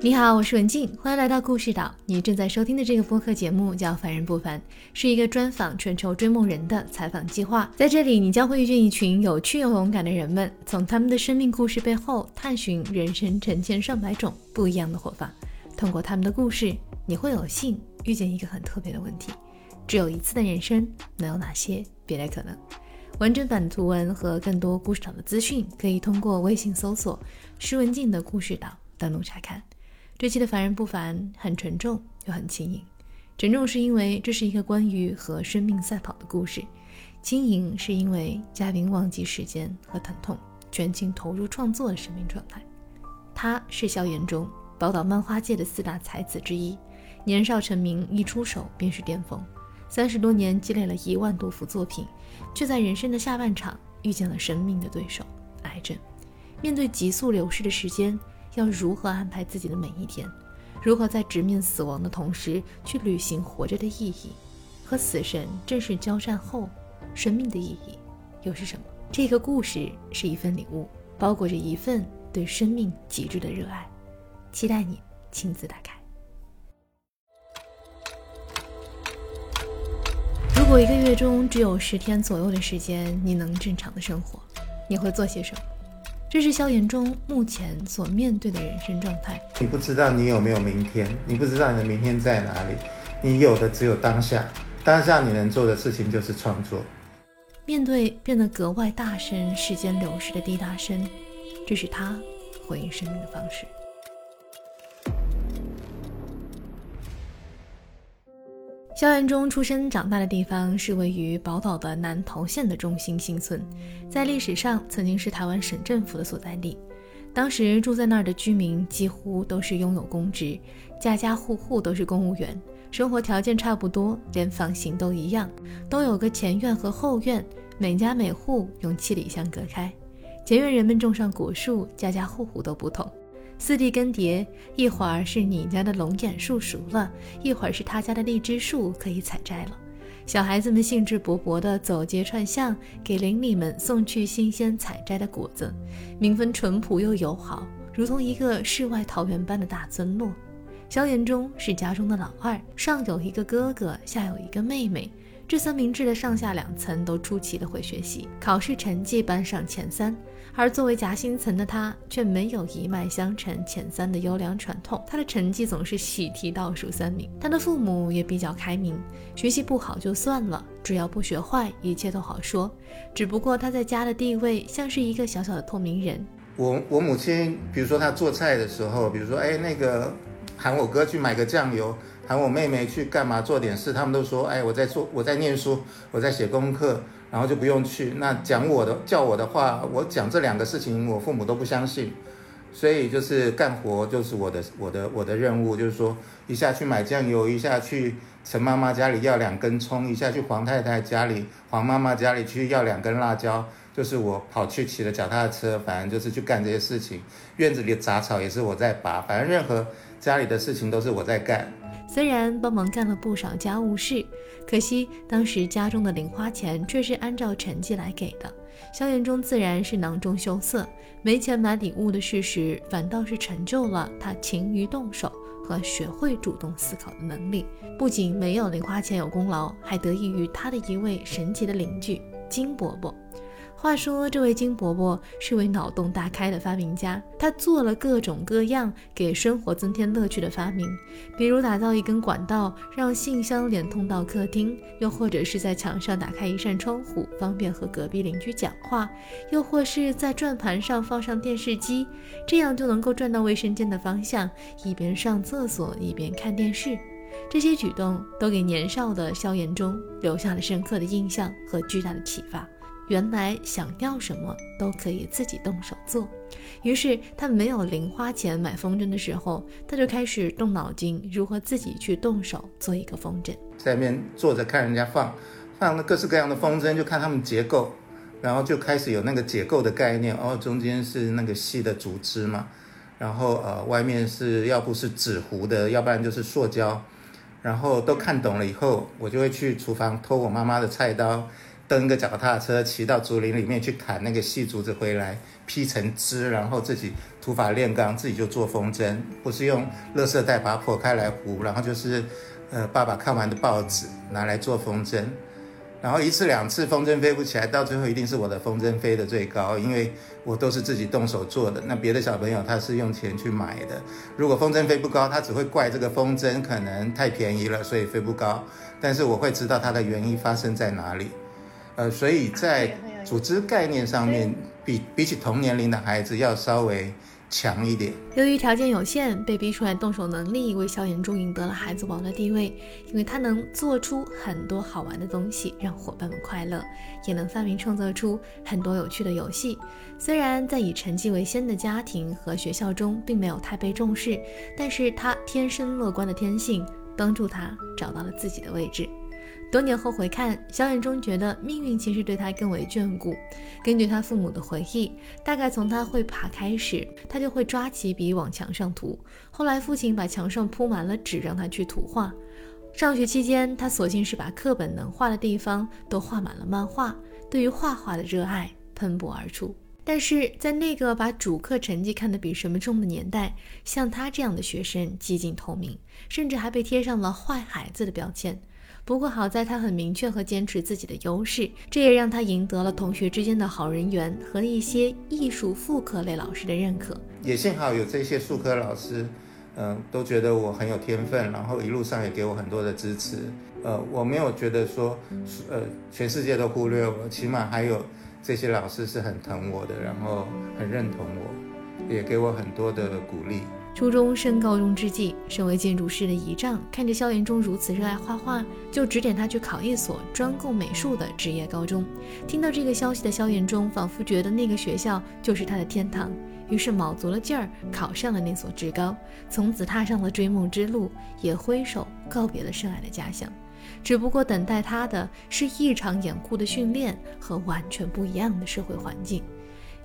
你好，我是文静，欢迎来到故事岛。你正在收听的这个播客节目叫《凡人不凡》，是一个专访全球追梦人的采访计划。在这里，你将会遇见一群有趣又勇敢的人们，从他们的生命故事背后探寻人生成千上百种不一样的活法。通过他们的故事，你会有幸遇见一个很特别的问题：只有一次的人生，能有哪些别的可能？完整版图文和更多故事岛的资讯，可以通过微信搜索“施文静的故事岛”登录查看。这期的凡人不凡很沉重又很轻盈，沉重是因为这是一个关于和生命赛跑的故事，轻盈是因为嘉宾忘记时间和疼痛，全情投入创作的生命状态。他是校园中宝岛漫画界的四大才子之一，年少成名，一出手便是巅峰，三十多年积累了一万多幅作品，却在人生的下半场遇见了生命的对手——癌症。面对急速流逝的时间。要如何安排自己的每一天？如何在直面死亡的同时去履行活着的意义？和死神正式交战后，生命的意义又是什么？这个故事是一份礼物，包裹着一份对生命极致的热爱。期待你亲自打开。如果一个月中只有十天左右的时间，你能正常的生活，你会做些什么？这是萧炎中目前所面对的人生状态。你不知道你有没有明天，你不知道你的明天在哪里，你有的只有当下。当下你能做的事情就是创作。面对变得格外大声、时间流逝的滴答声，这是他回应生命的方式。萧炎中出生长大的地方是位于宝岛的南投县的中心新村，在历史上曾经是台湾省政府的所在地。当时住在那儿的居民几乎都是拥有公职，家家户户都是公务员，生活条件差不多，连房型都一样，都有个前院和后院，每家每户用七里香隔开。前院人们种上果树，家家户户都不同。四地更迭，一会儿是你家的龙眼树熟了，一会儿是他家的荔枝树可以采摘了。小孩子们兴致勃勃地走街串巷，给邻里们送去新鲜采摘的果子，民风淳朴又友好，如同一个世外桃源般的大村落。萧炎中是家中的老二，上有一个哥哥，下有一个妹妹。这三明治的上下两层都出奇的会学习，考试成绩班上前三。而作为夹心层的他，却没有一脉相承前三的优良传统，他的成绩总是喜提倒数三名。他的父母也比较开明，学习不好就算了，只要不学坏，一切都好说。只不过他在家的地位像是一个小小的透明人。我我母亲，比如说她做菜的时候，比如说哎那个喊我哥去买个酱油，喊我妹妹去干嘛做点事，他们都说哎我在做我在念书，我在写功课。然后就不用去。那讲我的叫我的话，我讲这两个事情，我父母都不相信。所以就是干活就是我的我的我的任务，就是说一下去买酱油，一下去陈妈妈家里要两根葱，一下去黄太太家里黄妈妈家里去要两根辣椒，就是我跑去骑着脚踏车，反正就是去干这些事情。院子里的杂草也是我在拔，反正任何家里的事情都是我在干。虽然帮忙干了不少家务事，可惜当时家中的零花钱却是按照成绩来给的。萧炎中自然是囊中羞涩，没钱买礼物的事实，反倒是成就了他勤于动手和学会主动思考的能力。不仅没有零花钱有功劳，还得益于他的一位神奇的邻居金伯伯。话说，这位金伯伯是位脑洞大开的发明家，他做了各种各样给生活增添乐趣的发明，比如打造一根管道，让信箱连通到客厅；又或者是在墙上打开一扇窗户，方便和隔壁邻居讲话；又或是在转盘上放上电视机，这样就能够转到卫生间的方向，一边上厕所一边看电视。这些举动都给年少的萧炎中留下了深刻的印象和巨大的启发。原来想要什么都可以自己动手做，于是他没有零花钱买风筝的时候，他就开始动脑筋，如何自己去动手做一个风筝。在那边坐着看人家放，放了各式各样的风筝，就看他们结构，然后就开始有那个结构的概念。哦，中间是那个细的竹枝嘛，然后呃外面是要不是纸糊的，要不然就是塑胶，然后都看懂了以后，我就会去厨房偷我妈妈的菜刀。蹬个脚踏车骑到竹林里面去砍那个细竹子回来，劈成枝，然后自己土法炼钢，自己就做风筝，不是用垃圾袋把它破开来糊，然后就是呃爸爸看完的报纸拿来做风筝。然后一次两次风筝飞不起来，到最后一定是我的风筝飞得最高，因为我都是自己动手做的。那别的小朋友他是用钱去买的，如果风筝飞不高，他只会怪这个风筝可能太便宜了，所以飞不高。但是我会知道它的原因发生在哪里。呃，所以在组织概念上面，比比起同年龄的孩子要稍微。强一点。由于条件有限，被逼出来动手能力，为萧炎中赢得了孩子王的地位。因为他能做出很多好玩的东西，让伙伴们快乐，也能发明创造出很多有趣的游戏。虽然在以成绩为先的家庭和学校中，并没有太被重视，但是他天生乐观的天性，帮助他找到了自己的位置。多年后回看，小眼中觉得命运其实对他更为眷顾。根据他父母的回忆，大概从他会爬开始，他就会抓起笔往墙上涂。后来父亲把墙上铺满了纸，让他去涂画。上学期间，他索性是把课本能画的地方都画满了漫画，对于画画的热爱喷薄而出。但是在那个把主课成绩看得比什么重的年代，像他这样的学生几近透明，甚至还被贴上了坏孩子的标签。不过好在他很明确和坚持自己的优势，这也让他赢得了同学之间的好人缘和一些艺术副科类老师的认可。也幸好有这些术科老师，嗯，都觉得我很有天分，然后一路上也给我很多的支持。呃，我没有觉得说，呃，全世界都忽略我，起码还有这些老师是很疼我的，然后很认同我，也给我很多的鼓励。初中升高中之际，身为建筑师的姨丈看着萧炎中如此热爱画画，就指点他去考一所专供美术的职业高中。听到这个消息的萧炎中，仿佛觉得那个学校就是他的天堂，于是卯足了劲儿考上了那所职高，从此踏上了追梦之路，也挥手告别了深爱的家乡。只不过等待他的是异常严酷的训练和完全不一样的社会环境。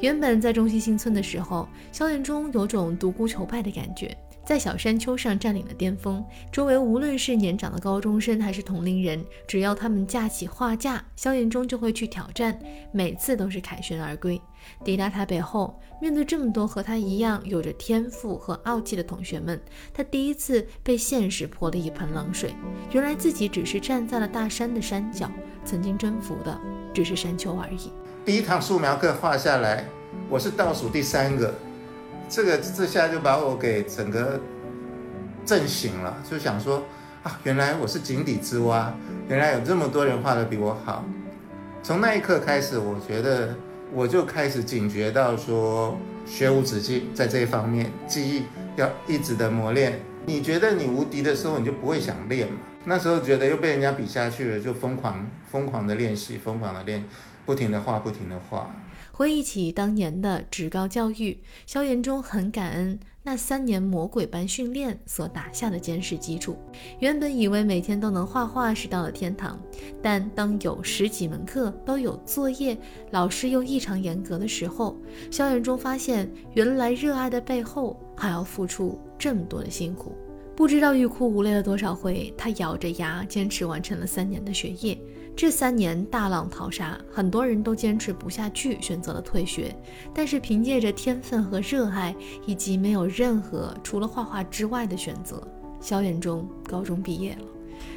原本在中西新村的时候，萧炎中有种独孤求败的感觉，在小山丘上占领了巅峰，周围无论是年长的高中生还是同龄人，只要他们架起画架，萧炎中就会去挑战，每次都是凯旋而归。抵达台北后，面对这么多和他一样有着天赋和傲气的同学们，他第一次被现实泼了一盆冷水。原来自己只是站在了大山的山脚，曾经征服的只是山丘而已。第一堂素描课画下来，我是倒数第三个，这个这下就把我给整个震醒了，就想说啊，原来我是井底之蛙，原来有这么多人画的比我好。从那一刻开始，我觉得我就开始警觉到说，学无止境，在这一方面，记忆要一直的磨练。你觉得你无敌的时候，你就不会想练嘛。那时候觉得又被人家比下去了，就疯狂疯狂的练习，疯狂的练。不停的画，不停的画。回忆起当年的职高教育，萧炎中很感恩那三年魔鬼般训练所打下的坚实基础。原本以为每天都能画画是到了天堂，但当有十几门课都有作业，老师又异常严格的时候，萧炎中发现原来热爱的背后还要付出这么多的辛苦。不知道欲哭无泪了多少回，他咬着牙坚持完成了三年的学业。这三年大浪淘沙，很多人都坚持不下去，选择了退学。但是凭借着天分和热爱，以及没有任何除了画画之外的选择，萧炎中高中毕业了。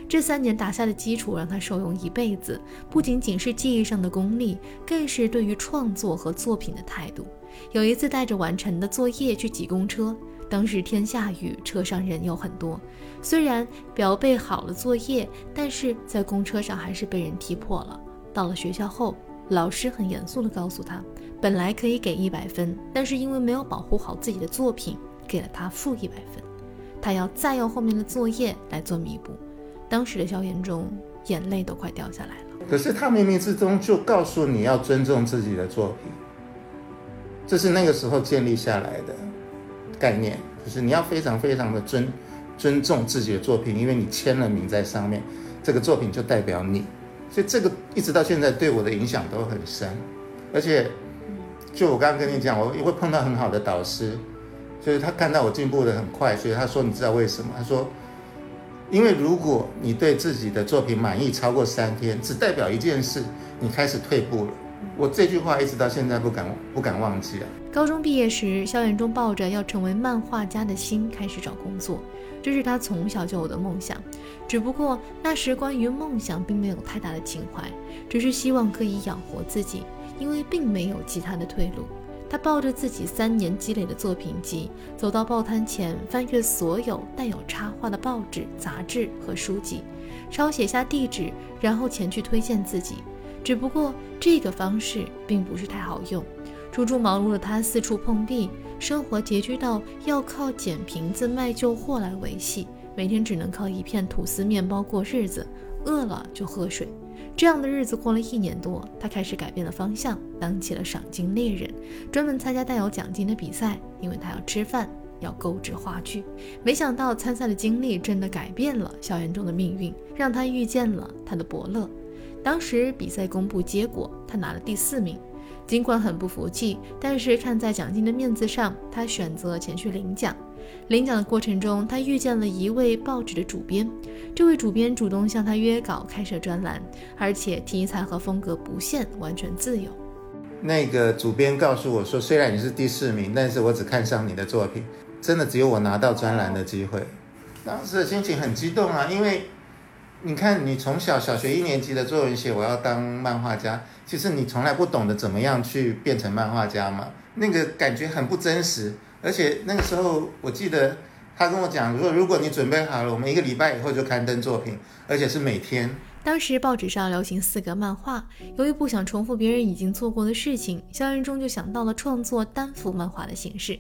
这三年打下的基础让他受用一辈子，不仅仅是技艺上的功力，更是对于创作和作品的态度。有一次带着完成的作业去挤公车。当时天下雨，车上人有很多。虽然表背好了作业，但是在公车上还是被人踢破了。到了学校后，老师很严肃地告诉他，本来可以给一百分，但是因为没有保护好自己的作品，给了他负一百分。他要再用后面的作业来做弥补。当时的萧炎中眼泪都快掉下来了。可是他冥冥之中就告诉你要尊重自己的作品，这是那个时候建立下来的。概念就是你要非常非常的尊尊重自己的作品，因为你签了名在上面，这个作品就代表你，所以这个一直到现在对我的影响都很深。而且，就我刚刚跟你讲，我也会碰到很好的导师，所以他看到我进步的很快，所以他说：“你知道为什么？”他说：“因为如果你对自己的作品满意超过三天，只代表一件事，你开始退步了。我这句话一直到现在不敢不敢忘记啊。高中毕业时，萧远中抱着要成为漫画家的心开始找工作，这是他从小就有的梦想。只不过那时关于梦想并没有太大的情怀，只是希望可以养活自己，因为并没有其他的退路。他抱着自己三年积累的作品集，走到报摊前，翻阅所有带有插画的报纸、杂志和书籍，抄写下地址，然后前去推荐自己。只不过这个方式并不是太好用。初出茅庐的他四处碰壁，生活拮据到要靠捡瓶子卖旧货来维系，每天只能靠一片吐司面包过日子，饿了就喝水。这样的日子过了一年多，他开始改变了方向，当起了赏金猎人，专门参加带有奖金的比赛，因为他要吃饭，要购置话剧。没想到参赛的经历真的改变了校园中的命运，让他遇见了他的伯乐。当时比赛公布结果，他拿了第四名。尽管很不服气，但是看在奖金的面子上，他选择前去领奖。领奖的过程中，他遇见了一位报纸的主编。这位主编主动向他约稿开设专栏，而且题材和风格不限，完全自由。那个主编告诉我说：“虽然你是第四名，但是我只看上你的作品，真的只有我拿到专栏的机会。”当时的心情很激动啊，因为你看，你从小小学一年级的作文写我要当漫画家，其实你从来不懂得怎么样去变成漫画家嘛，那个感觉很不真实。而且那个时候，我记得他跟我讲说，如果你准备好了，我们一个礼拜以后就刊登作品，而且是每天。当时报纸上流行四格漫画，由于不想重复别人已经做过的事情，肖云中就想到了创作单幅漫画的形式。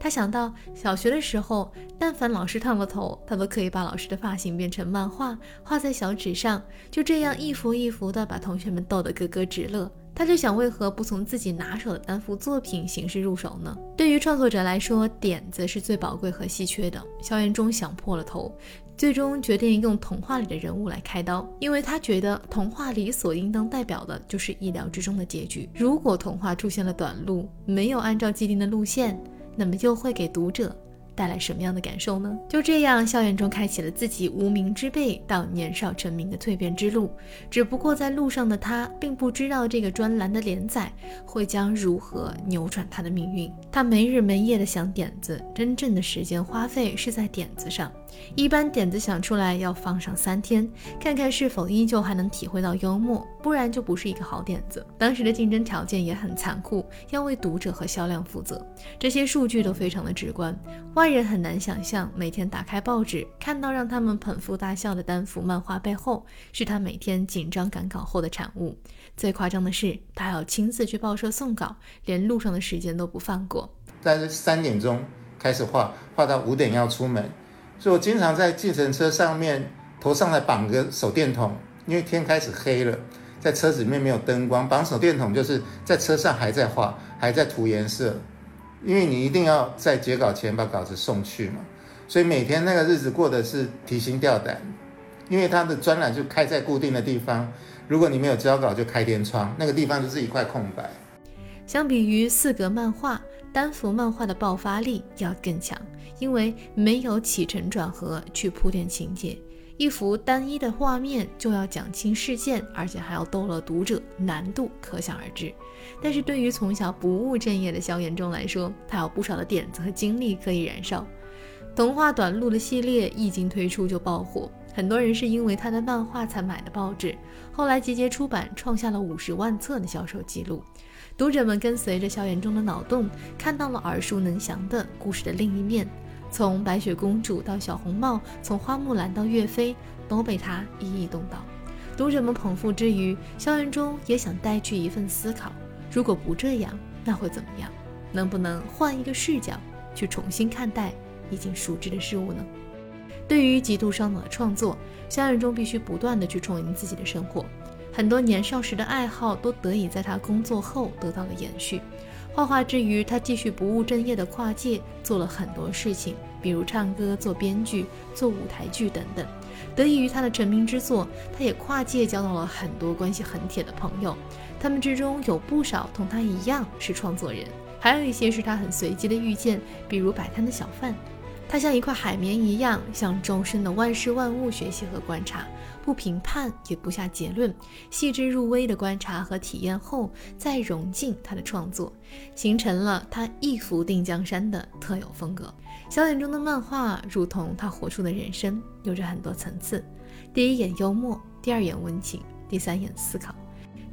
他想到小学的时候，但凡老师烫了头，他都可以把老师的发型变成漫画，画在小纸上，就这样一幅一幅的把同学们逗得咯咯直乐。他就想，为何不从自己拿手的单幅作品形式入手呢？对于创作者来说，点子是最宝贵和稀缺的。萧炎中想破了头，最终决定用童话里的人物来开刀，因为他觉得童话里所应当代表的就是意料之中的结局。如果童话出现了短路，没有按照既定的路线。那么又会给读者带来什么样的感受呢？就这样，校园中开启了自己无名之辈到年少成名的蜕变之路。只不过在路上的他并不知道这个专栏的连载会将如何扭转他的命运。他没日没夜的想点子，真正的时间花费是在点子上。一般点子想出来要放上三天，看看是否依旧还能体会到幽默，不然就不是一个好点子。当时的竞争条件也很残酷，要为读者和销量负责，这些数据都非常的直观，外人很难想象。每天打开报纸，看到让他们捧腹大笑的单幅漫画背后，是他每天紧张赶稿后的产物。最夸张的是，他要亲自去报社送稿，连路上的时间都不放过。但是三点钟开始画，画到五点要出门。所以我经常在计程车上面头上来绑个手电筒，因为天开始黑了，在车子里面没有灯光，绑手电筒就是在车上还在画，还在涂颜色，因为你一定要在截稿前把稿子送去嘛。所以每天那个日子过的是提心吊胆，因为他的专栏就开在固定的地方，如果你没有交稿就开天窗，那个地方就是一块空白。相比于四格漫画。单幅漫画的爆发力要更强，因为没有起承转合去铺垫情节，一幅单一的画面就要讲清事件，而且还要逗乐读者，难度可想而知。但是对于从小不务正业的萧炎中来说，他有不少的点子和精力可以燃烧。童话短路的系列一经推出就爆火，很多人是因为他的漫画才买的报纸，后来集结出版，创下了五十万册的销售记录。读者们跟随着萧炎中的脑洞，看到了耳熟能详的故事的另一面。从白雪公主到小红帽，从花木兰到岳飞，都被他一一动到。读者们捧腹之余，萧炎中也想带去一份思考：如果不这样，那会怎么样？能不能换一个视角去重新看待已经熟知的事物呢？对于极度烧脑的创作，萧炎中必须不断的去充盈自己的生活。很多年少时的爱好都得以在他工作后得到了延续。画画之余，他继续不务正业的跨界，做了很多事情，比如唱歌、做编剧、做舞台剧等等。得益于他的成名之作，他也跨界交到了很多关系很铁的朋友，他们之中有不少同他一样是创作人，还有一些是他很随机的遇见，比如摆摊的小贩。他像一块海绵一样，向周身的万事万物学习和观察，不评判也不下结论，细致入微的观察和体验后，再融进他的创作，形成了他一幅定江山的特有风格。小眼中的漫画，如同他活出的人生，有着很多层次。第一眼幽默，第二眼温情，第三眼思考。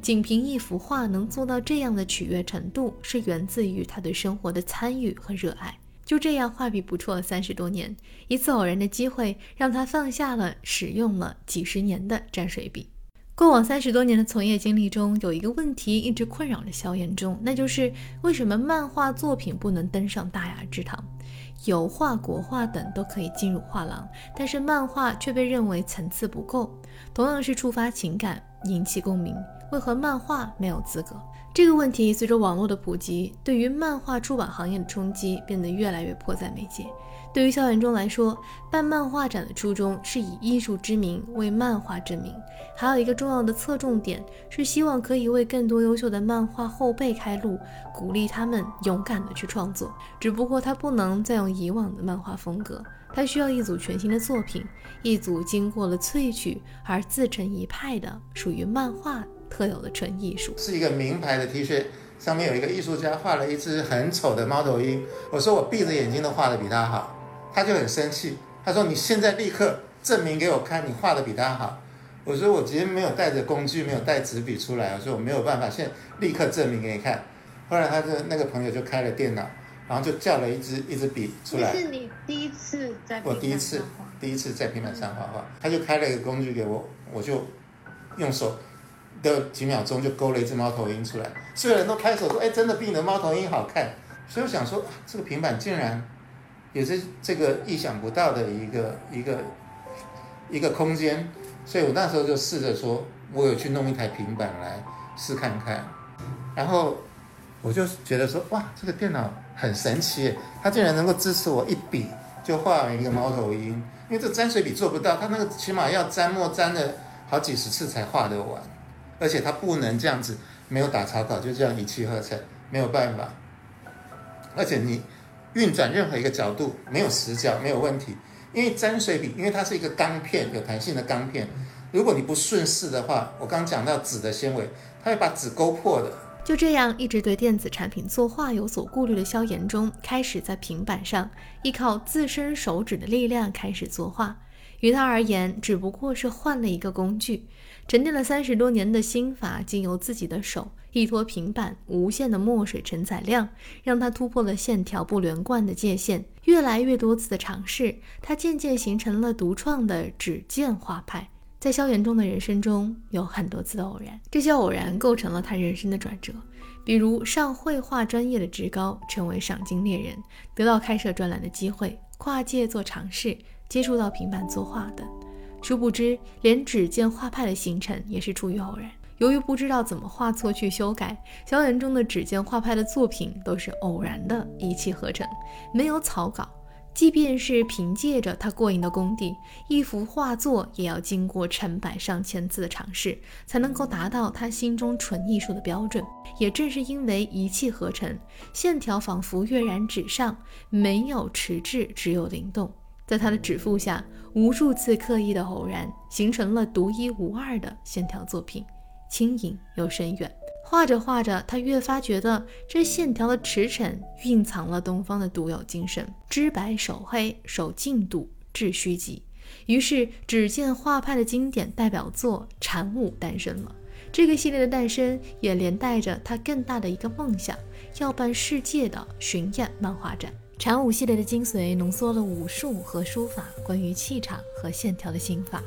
仅凭一幅画能做到这样的取悦程度，是源自于他对生活的参与和热爱。就这样画笔不辍三十多年，一次偶然的机会让他放下了使用了几十年的蘸水笔。过往三十多年的从业经历中，有一个问题一直困扰着萧炎中，那就是为什么漫画作品不能登上大雅之堂？油画、国画等都可以进入画廊，但是漫画却被认为层次不够。同样是触发情感、引起共鸣。为何漫画没有资格？这个问题随着网络的普及，对于漫画出版行业的冲击变得越来越迫在眉睫。对于校园中来说，办漫画展的初衷是以艺术之名为漫画之名，还有一个重要的侧重点是希望可以为更多优秀的漫画后辈开路，鼓励他们勇敢的去创作。只不过他不能再用以往的漫画风格，他需要一组全新的作品，一组经过了萃取而自成一派的属于漫画。特有的纯艺术是一个名牌的 T 恤，上面有一个艺术家画了一只很丑的猫头鹰。我说我闭着眼睛都画的比他好，他就很生气。他说你现在立刻证明给我看，你画的比他好。我说我今天没有带着工具，没有带纸笔出来，我说我没有办法现在立刻证明给你看。后来他的那个朋友就开了电脑，然后就叫了一支一支笔出来。是你第一次在我第一次第一次在平板上画画，他就开了一个工具给我，我就用手。的几秒钟就勾了一只猫头鹰出来，所有人都拍手说：“哎，真的比你的猫头鹰好看。”所以我想说，这个平板竟然也是这个意想不到的一个一个一个空间，所以我那时候就试着说，我有去弄一台平板来试看看，然后我就觉得说，哇，这个电脑很神奇，它竟然能够支持我一笔就画完一个猫头鹰，因为这沾水笔做不到，它那个起码要沾墨沾了好几十次才画得完。而且它不能这样子，没有打草稿就这样一气呵成，没有办法。而且你运转任何一个角度没有死角没有问题，因为沾水笔，因为它是一个钢片，有弹性的钢片。如果你不顺势的话，我刚讲到纸的纤维，它会把纸勾破的。就这样，一直对电子产品作画有所顾虑的萧炎中，开始在平板上依靠自身手指的力量开始作画。于他而言，只不过是换了一个工具。沉淀了三十多年的心法，经由自己的手依托平板，无限的墨水承载量，让他突破了线条不连贯的界限。越来越多次的尝试，他渐渐形成了独创的纸剑画派。在萧炎中的人生中，有很多次的偶然，这些偶然构成了他人生的转折。比如上绘画专业的职高，成为赏金猎人，得到开设专栏的机会，跨界做尝试，接触到平板作画等。殊不知，连指尖画派的形成也是出于偶然。由于不知道怎么画错去修改，小眼中的指尖画派的作品都是偶然的一气呵成，没有草稿。即便是凭借着他过硬的功底，一幅画作也要经过成百上千次的尝试，才能够达到他心中纯艺术的标准。也正是因为一气呵成，线条仿佛跃然纸上，没有迟滞，只有灵动。在他的指腹下，无数次刻意的偶然，形成了独一无二的线条作品，轻盈又深远。画着画着，他越发觉得这线条的驰骋蕴藏了东方的独有精神，知白守黑，守静笃，致虚极。于是，只见画派的经典代表作《禅舞》诞生了。这个系列的诞生，也连带着他更大的一个梦想，要办世界的巡演漫画展。禅武系列的精髓浓缩了武术和书法关于气场和线条的心法，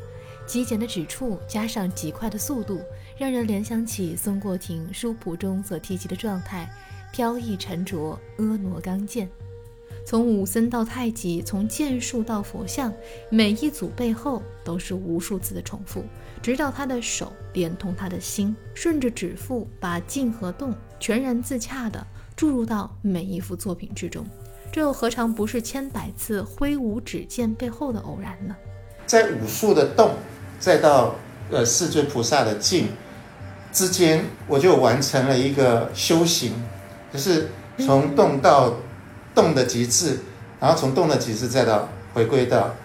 极简的指触加上极快的速度，让人联想起孙过庭书谱中所提及的状态：飘逸沉着，婀娜刚健。从武僧到太极，从剑术到佛像，每一组背后都是无数次的重复，直到他的手连通他的心，顺着指腹把静和动全然自洽地注入到每一幅作品之中。这又何尝不是千百次挥舞指剑背后的偶然呢？在武术的动，再到呃世尊菩萨的静之间，我就完成了一个修行，就是从动到动的极致，然后从动的极致再到回归到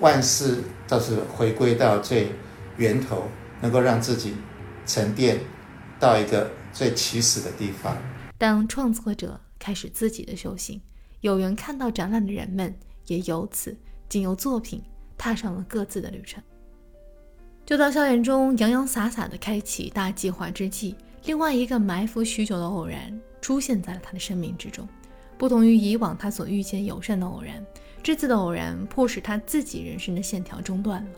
万事，倒是回归到最源头，能够让自己沉淀到一个最起始的地方。当创作者开始自己的修行，有缘看到展览的人们也由此经由作品踏上了各自的旅程。就当校园中洋洋洒洒的开启大计划之际，另外一个埋伏许久的偶然出现在了他的生命之中。不同于以往他所遇见友善的偶然，这次的偶然迫使他自己人生的线条中断了。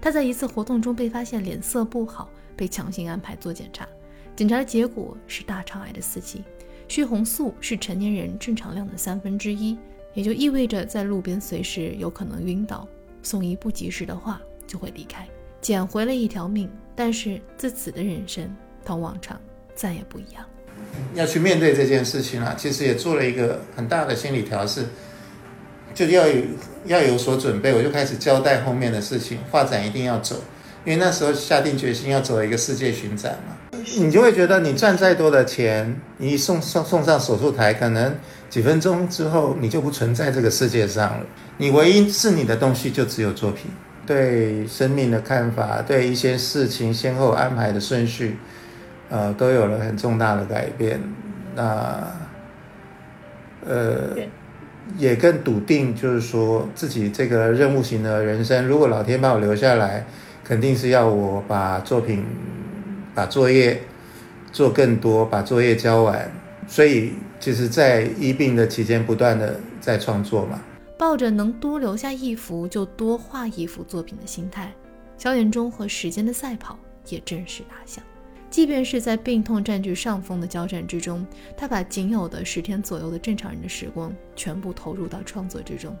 他在一次活动中被发现脸色不好，被强行安排做检查，检查的结果是大肠癌的四期，血红素是成年人正常量的三分之一，也就意味着在路边随时有可能晕倒，送医不及时的话就会离开。捡回了一条命，但是自此的人生同往常再也不一样。要去面对这件事情啊，其实也做了一个很大的心理调试，就要有要有所准备。我就开始交代后面的事情，画展一定要走，因为那时候下定决心要走一个世界巡展嘛。你就会觉得你赚再多的钱，你送送送上手术台，可能几分钟之后你就不存在这个世界上了。你唯一是你的东西就只有作品。对生命的看法，对一些事情先后安排的顺序，呃，都有了很重大的改变。那，呃，也更笃定，就是说自己这个任务型的人生，如果老天把我留下来，肯定是要我把作品、把作业做更多，把作业交完。所以，其实，在医病的期间，不断的在创作嘛。抱着能多留下一幅就多画一幅作品的心态，萧炎中和时间的赛跑也正式打响。即便是在病痛占据上风的交战之中，他把仅有的十天左右的正常人的时光全部投入到创作之中。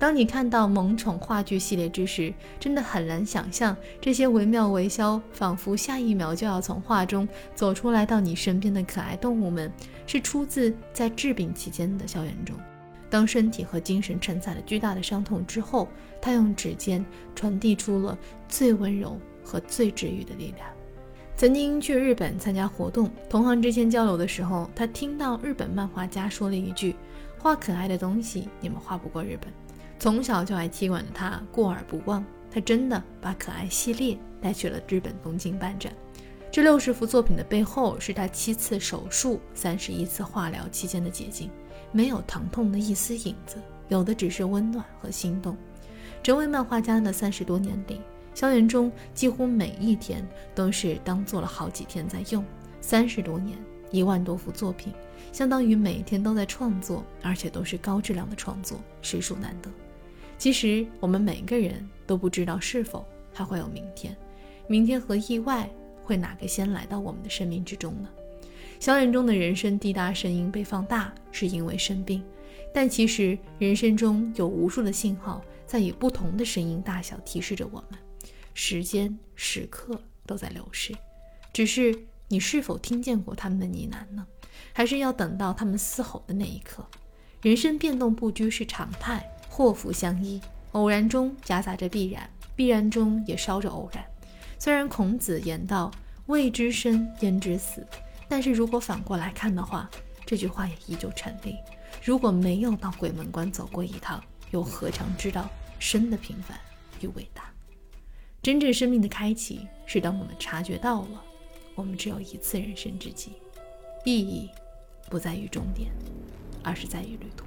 当你看到萌宠话剧系列之时，真的很难想象这些惟妙惟肖、仿佛下一秒就要从画中走出来到你身边的可爱动物们，是出自在治病期间的校园中。当身体和精神承载了巨大的伤痛之后，他用指尖传递出了最温柔和最治愈的力量。曾经去日本参加活动，同行之间交流的时候，他听到日本漫画家说了一句：“画可爱的东西，你们画不过日本。”从小就爱踢馆的他过耳不忘，他真的把可爱系列带去了日本东京办展。这六十幅作品的背后，是他七次手术、三十一次化疗期间的结晶。没有疼痛的一丝影子，有的只是温暖和心动。成为漫画家的三十多年里，萧炎中几乎每一天都是当做了好几天在用。三十多年，一万多幅作品，相当于每天都在创作，而且都是高质量的创作，实属难得。其实我们每个人都不知道是否还会有明天，明天和意外会哪个先来到我们的生命之中呢？小眼中的人声滴答声音被放大，是因为生病，但其实人生中有无数的信号在以不同的声音大小提示着我们，时间时刻都在流逝，只是你是否听见过他们的呢喃呢？还是要等到他们嘶吼的那一刻？人生变动不居是常态，祸福相依，偶然中夹杂着必然，必然中也烧着偶然。虽然孔子言道：“未知生，焉知死。”但是如果反过来看的话，这句话也依旧成立。如果没有到鬼门关走过一趟，又何尝知道生的平凡与伟大？真正生命的开启，是当我们察觉到了，我们只有一次人生之机，意义不在于终点，而是在于旅途。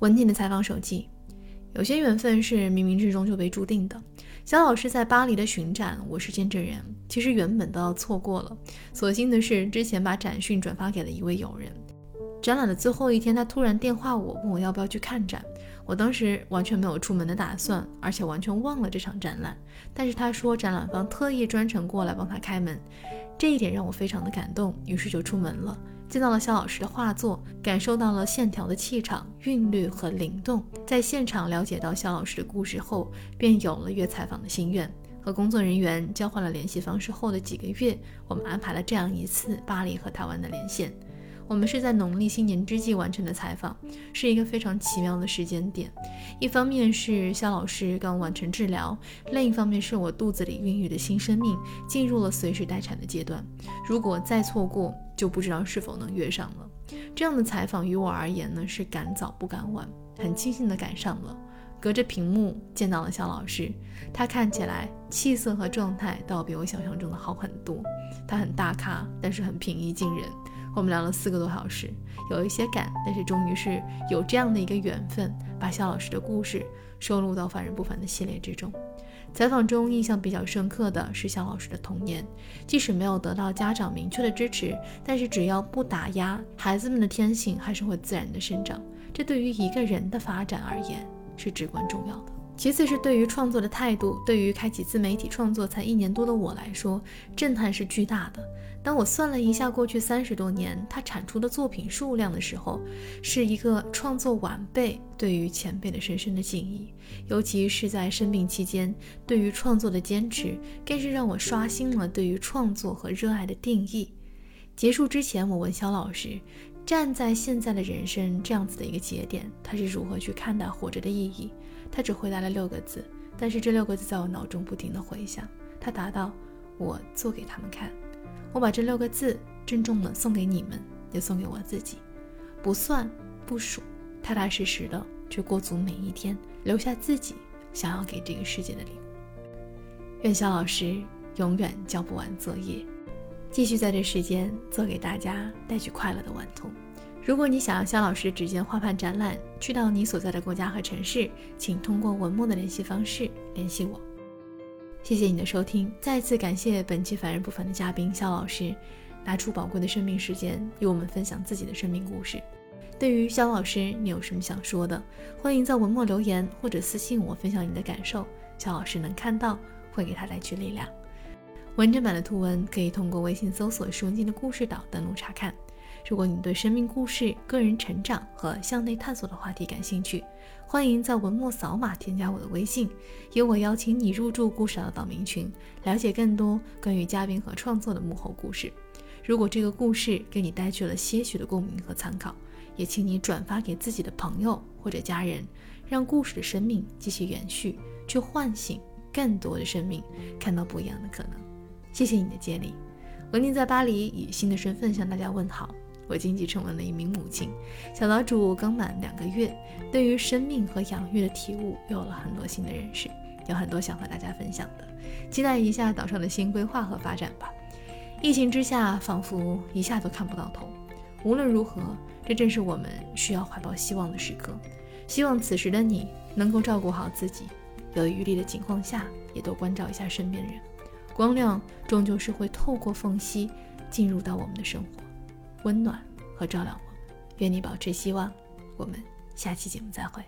文婷的采访手记：有些缘分是冥冥之中就被注定的。肖老师在巴黎的巡展，我是见证人。其实原本都要错过了，所幸的是之前把展讯转发给了一位友人。展览的最后一天，他突然电话我，问我要不要去看展。我当时完全没有出门的打算，而且完全忘了这场展览。但是他说展览方特意专程过来帮他开门，这一点让我非常的感动，于是就出门了。见到了肖老师的画作，感受到了线条的气场、韵律和灵动。在现场了解到肖老师的故事后，便有了约采访的心愿。和工作人员交换了联系方式后的几个月，我们安排了这样一次巴黎和台湾的连线。我们是在农历新年之际完成的采访，是一个非常奇妙的时间点。一方面是肖老师刚完成治疗，另一方面是我肚子里孕育的新生命进入了随时待产的阶段。如果再错过，就不知道是否能约上了。这样的采访于我而言呢，是赶早不赶晚，很庆幸的赶上了。隔着屏幕见到了肖老师，他看起来气色和状态倒比我想象中的好很多。他很大咖，但是很平易近人。我们聊了四个多小时，有一些赶，但是终于是有这样的一个缘分，把肖老师的故事收录到《凡人不凡》的系列之中。采访中印象比较深刻的是肖老师的童年，即使没有得到家长明确的支持，但是只要不打压，孩子们的天性还是会自然的生长。这对于一个人的发展而言是至关重要的。其次是对于创作的态度，对于开启自媒体创作才一年多的我来说，震撼是巨大的。当我算了一下过去三十多年他产出的作品数量的时候，是一个创作晚辈对于前辈的深深的敬意。尤其是在生病期间，对于创作的坚持，更是让我刷新了对于创作和热爱的定义。结束之前，我问肖老师，站在现在的人生这样子的一个节点，他是如何去看待活着的意义？他只回答了六个字，但是这六个字在我脑中不停的回响。他答道：“我做给他们看。”我把这六个字郑重的送给你们，也送给我自己。不算不数，踏踏实实的去过足每一天，留下自己想要给这个世界的礼物。愿肖老师永远交不完作业，继续在这时间做给大家带去快乐的晚童。如果你想要肖老师指尖画盘展览，去到你所在的国家和城市，请通过文末的联系方式联系我。谢谢你的收听，再次感谢本期凡人不凡的嘉宾肖老师，拿出宝贵的生命时间与我们分享自己的生命故事。对于肖老师，你有什么想说的？欢迎在文末留言或者私信我分享你的感受，肖老师能看到，会给他带去力量。完整版的图文可以通过微信搜索“书文静的故事岛”登录查看。如果你对生命故事、个人成长和向内探索的话题感兴趣，欢迎在文末扫码添加我的微信，由我邀请你入驻故事的岛民群，了解更多关于嘉宾和创作的幕后故事。如果这个故事给你带去了些许的共鸣和参考，也请你转发给自己的朋友或者家人，让故事的生命继续延续，去唤醒更多的生命，看到不一样的可能。谢谢你的接力，文宁在巴黎以新的身份向大家问好。我经济成为了一名母亲，小岛主刚满两个月，对于生命和养育的体悟有了很多新的认识，有很多想和大家分享的，期待一下岛上的新规划和发展吧。疫情之下，仿佛一下都看不到头。无论如何，这正是我们需要怀抱希望的时刻。希望此时的你能够照顾好自己，有余力的情况下，也多关照一下身边的人。光亮终究是会透过缝隙进入到我们的生活。温暖和照亮我们，愿你保持希望。我们下期节目再会。